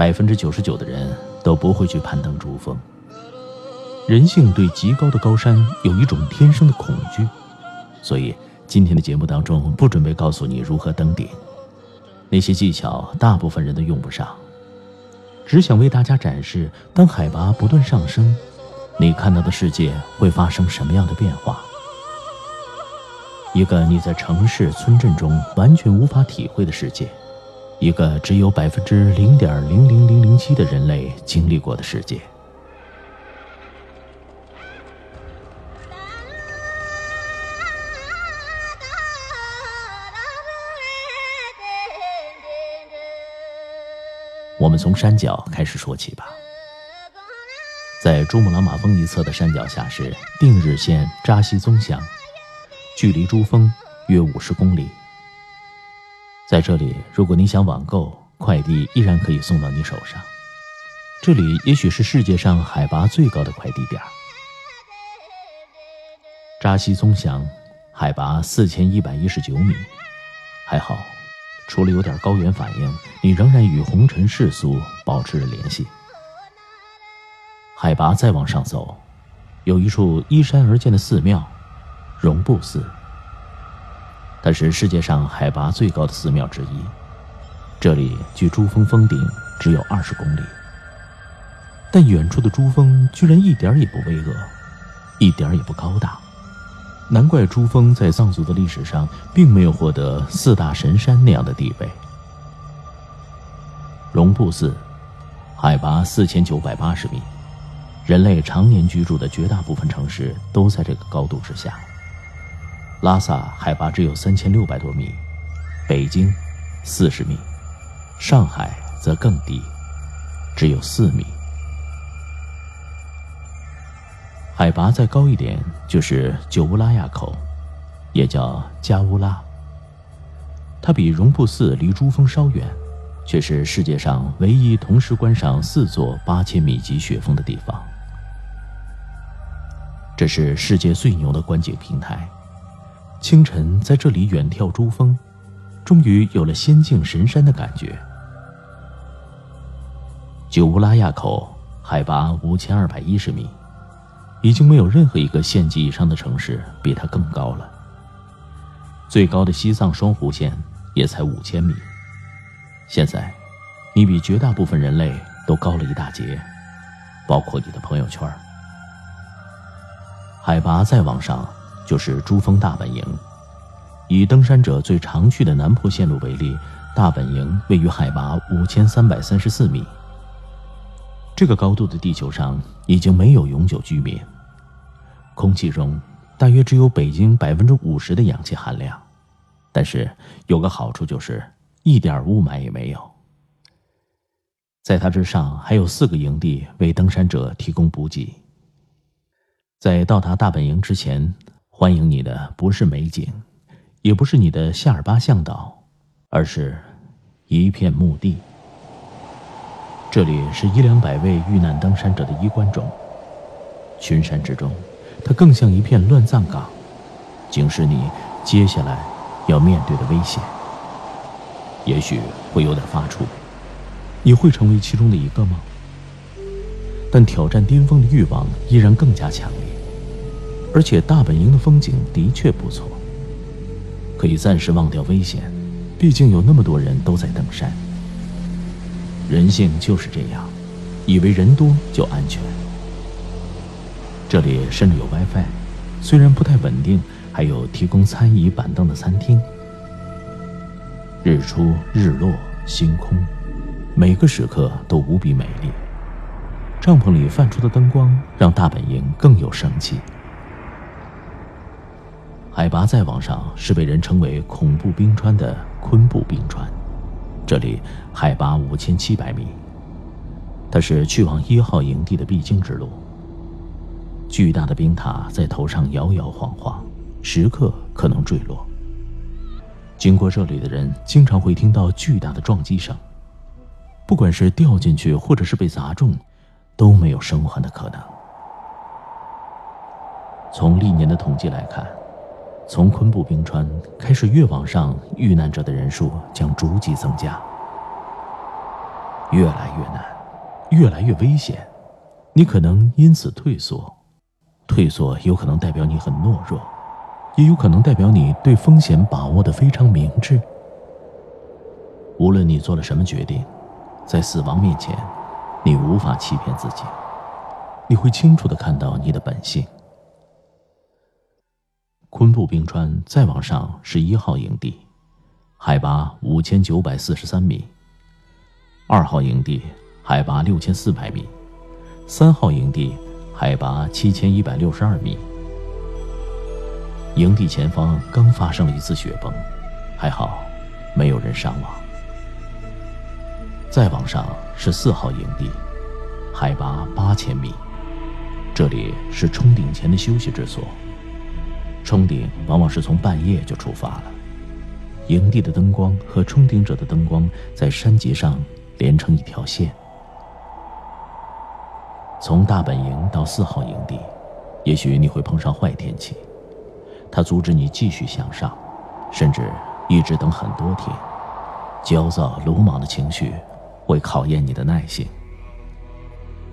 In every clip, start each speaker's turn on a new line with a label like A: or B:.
A: 百分之九十九的人都不会去攀登珠峰。人性对极高的高山有一种天生的恐惧，所以今天的节目当中不准备告诉你如何登顶，那些技巧大部分人都用不上，只想为大家展示，当海拔不断上升，你看到的世界会发生什么样的变化。一个你在城市、村镇中完全无法体会的世界。一个只有百分之零点零零零零七的人类经历过的世界。我们从山脚开始说起吧。在珠穆朗玛峰一侧的山脚下是定日县扎西宗乡，距离珠峰约五十公里。在这里，如果你想网购，快递依然可以送到你手上。这里也许是世界上海拔最高的快递点。扎西宗乡，海拔四千一百一十九米，还好，除了有点高原反应，你仍然与红尘世俗保持着联系。海拔再往上走，有一处依山而建的寺庙——绒布寺。它是世界上海拔最高的寺庙之一，这里距珠峰峰顶只有二十公里，但远处的珠峰居然一点也不巍峨，一点也不高大，难怪珠峰在藏族的历史上并没有获得四大神山那样的地位。绒布寺，海拔四千九百八十米，人类常年居住的绝大部分城市都在这个高度之下。拉萨海拔只有三千六百多米，北京四十米，上海则更低，只有四米。海拔再高一点就是九乌拉垭口，也叫加乌拉。它比绒布寺离珠峰稍远，却是世界上唯一同时观赏四座八千米级雪峰的地方。这是世界最牛的观景平台。清晨在这里远眺珠峰，终于有了仙境神山的感觉。九乌拉垭口海拔五千二百一十米，已经没有任何一个县级以上的城市比它更高了。最高的西藏双湖县也才五千米。现在，你比绝大部分人类都高了一大截，包括你的朋友圈。海拔再往上。就是珠峰大本营。以登山者最常去的南坡线路为例，大本营位于海拔五千三百三十四米。这个高度的地球上已经没有永久居民，空气中大约只有北京百分之五十的氧气含量。但是有个好处就是一点雾霾也没有。在它之上还有四个营地为登山者提供补给。在到达大本营之前。欢迎你的不是美景，也不是你的夏尔巴向导，而是一片墓地。这里是一两百位遇难登山者的衣冠冢，群山之中，它更像一片乱葬岗，警示你接下来要面对的危险。也许会有点发怵，你会成为其中的一个吗？但挑战巅峰的欲望依然更加强烈。而且大本营的风景的确不错，可以暂时忘掉危险，毕竟有那么多人都在登山。人性就是这样，以为人多就安全。这里甚至有 WiFi，虽然不太稳定，还有提供餐椅板凳的餐厅。日出日落，星空，每个时刻都无比美丽。帐篷里泛出的灯光让大本营更有生气。海拔再往上是被人称为“恐怖冰川”的昆布冰川，这里海拔五千七百米，它是去往一号营地的必经之路。巨大的冰塔在头上摇摇晃晃，时刻可能坠落。经过这里的人经常会听到巨大的撞击声，不管是掉进去或者是被砸中，都没有生还的可能。从历年的统计来看。从昆布冰川开始，越往上，遇难者的人数将逐级增加，越来越难，越来越危险。你可能因此退缩，退缩有可能代表你很懦弱，也有可能代表你对风险把握的非常明智。无论你做了什么决定，在死亡面前，你无法欺骗自己，你会清楚的看到你的本性。昆布冰川再往上是一号营地，海拔五千九百四十三米；二号营地海拔六千四百米；三号营地海拔七千一百六十二米。营地前方刚发生了一次雪崩，还好没有人伤亡。再往上是四号营地，海拔八千米，这里是冲顶前的休息之所。冲顶往往是从半夜就出发了，营地的灯光和冲顶者的灯光在山脊上连成一条线。从大本营到四号营地，也许你会碰上坏天气，它阻止你继续向上，甚至一直等很多天。焦躁、鲁莽的情绪会考验你的耐性，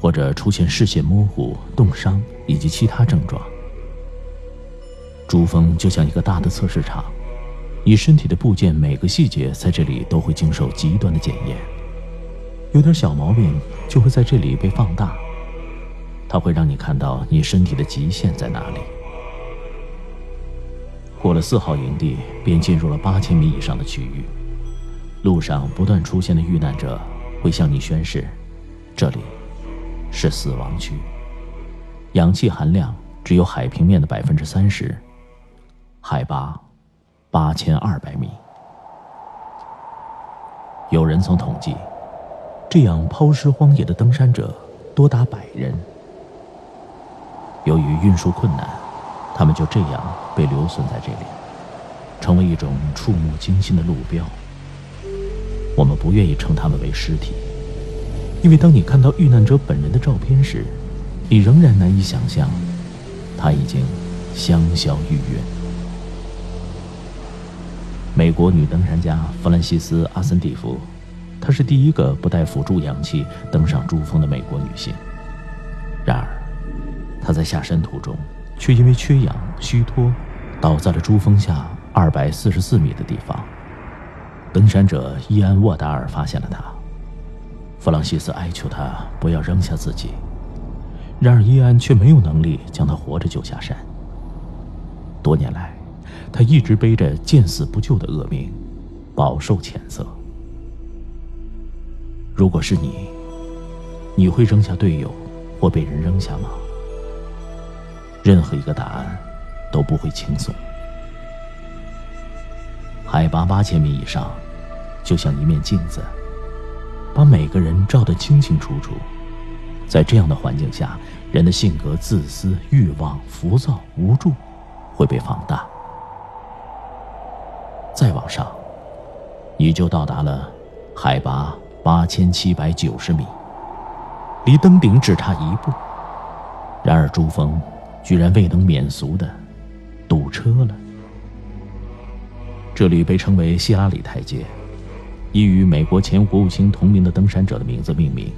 A: 或者出现视线模糊、冻伤以及其他症状。珠峰就像一个大的测试场，你身体的部件每个细节在这里都会经受极端的检验，有点小毛病就会在这里被放大，它会让你看到你身体的极限在哪里。过了四号营地，便进入了八千米以上的区域，路上不断出现的遇难者会向你宣誓，这里是死亡区，氧气含量只有海平面的百分之三十。海拔八千二百米，有人曾统计，这样抛尸荒野的登山者多达百人。由于运输困难，他们就这样被留存在这里，成为一种触目惊心的路标。我们不愿意称他们为尸体，因为当你看到遇难者本人的照片时，你仍然难以想象，他已经香消玉殒。美国女登山家弗兰西斯·阿森蒂夫，她是第一个不带辅助氧气登上珠峰的美国女性。然而，她在下山途中却因为缺氧虚脱，倒在了珠峰下二百四十四米的地方。登山者伊安·沃达尔发现了她，弗朗西斯哀求他不要扔下自己，然而伊安却没有能力将他活着救下山。多年来。他一直背着见死不救的恶名，饱受谴责。如果是你，你会扔下队友，或被人扔下吗？任何一个答案都不会轻松。海拔八千米以上，就像一面镜子，把每个人照得清清楚楚。在这样的环境下，人的性格、自私、欲望、浮躁、无助，会被放大。再往上，你就到达了海拔八千七百九十米，离登顶只差一步。然而珠峰居然未能免俗的堵车了。这里被称为希拉里台阶，以与美国前国务卿同名的登山者的名字命名。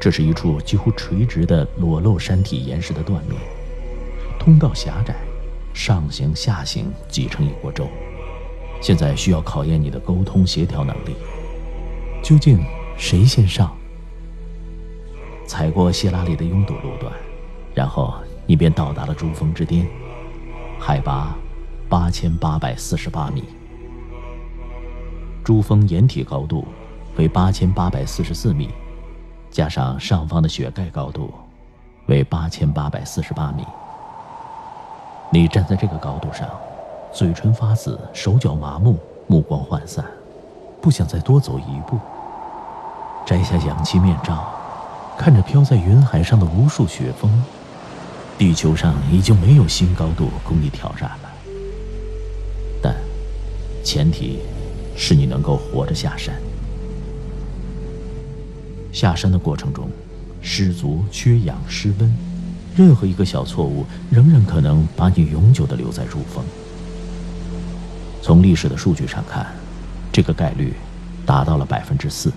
A: 这是一处几乎垂直的裸露山体岩石的断面，通道狭窄，上行下行挤成一锅粥。现在需要考验你的沟通协调能力。究竟谁先上？踩过希拉里的拥堵路段，然后你便到达了珠峰之巅，海拔八千八百四十八米。珠峰掩体高度为八千八百四十四米，加上上方的雪盖高度为八千八百四十八米。你站在这个高度上，嘴唇发紫，手脚麻木，目光涣散，不想再多走一步。摘下氧气面罩，看着飘在云海上的无数雪峰，地球上已经没有新高度供你挑战了。但，前提。是你能够活着下山。下山的过程中，失足、缺氧、失温，任何一个小错误，仍然可能把你永久的留在珠峰。从历史的数据上看，这个概率达到了百分之四。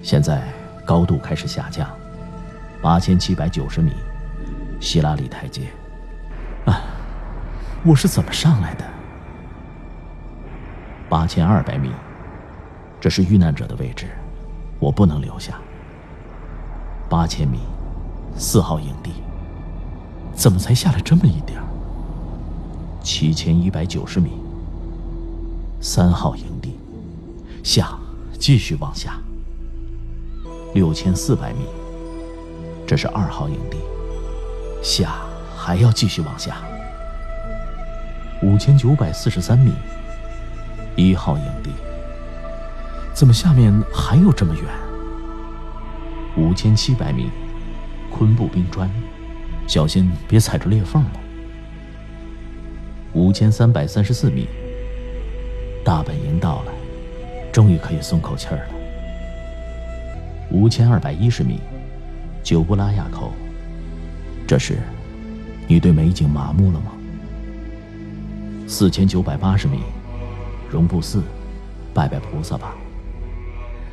A: 现在高度开始下降，八千七百九十米，希拉里台阶。啊，我是怎么上来的？八千二百米，这是遇难者的位置，我不能留下。八千米，四号营地，怎么才下来这么一点儿？七千一百九十米，三号营地，下，继续往下。六千四百米，这是二号营地，下，还要继续往下。五千九百四十三米。一号营地，怎么下面还有这么远？五千七百米，昆布冰砖，小心别踩着裂缝了。五千三百三十四米，大本营到了，终于可以松口气儿了。五千二百一十米，久布拉亚口，这时，你对美景麻木了吗？四千九百八十米。绒布寺，拜拜菩萨吧。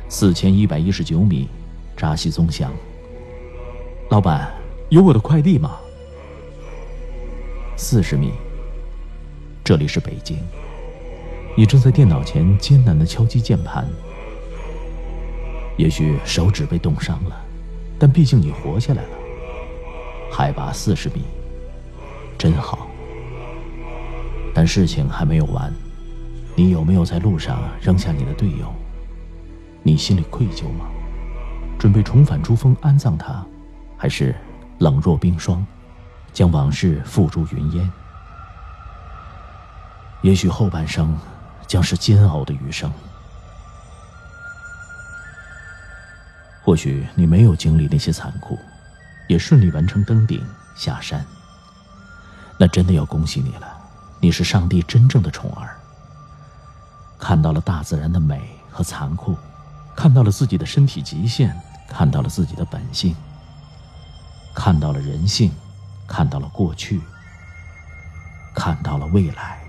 A: 四千一百一十九米，扎西宗乡。老板，有我的快递吗？四十米，这里是北京。你正在电脑前艰难的敲击键盘，也许手指被冻伤了，但毕竟你活下来了。海拔四十米，真好。但事情还没有完。你有没有在路上扔下你的队友？你心里愧疚吗？准备重返珠峰安葬他，还是冷若冰霜，将往事付诸云烟？也许后半生将是煎熬的余生。或许你没有经历那些残酷，也顺利完成登顶下山。那真的要恭喜你了，你是上帝真正的宠儿。看到了大自然的美和残酷，看到了自己的身体极限，看到了自己的本性，看到了人性，看到了过去，看到了未来。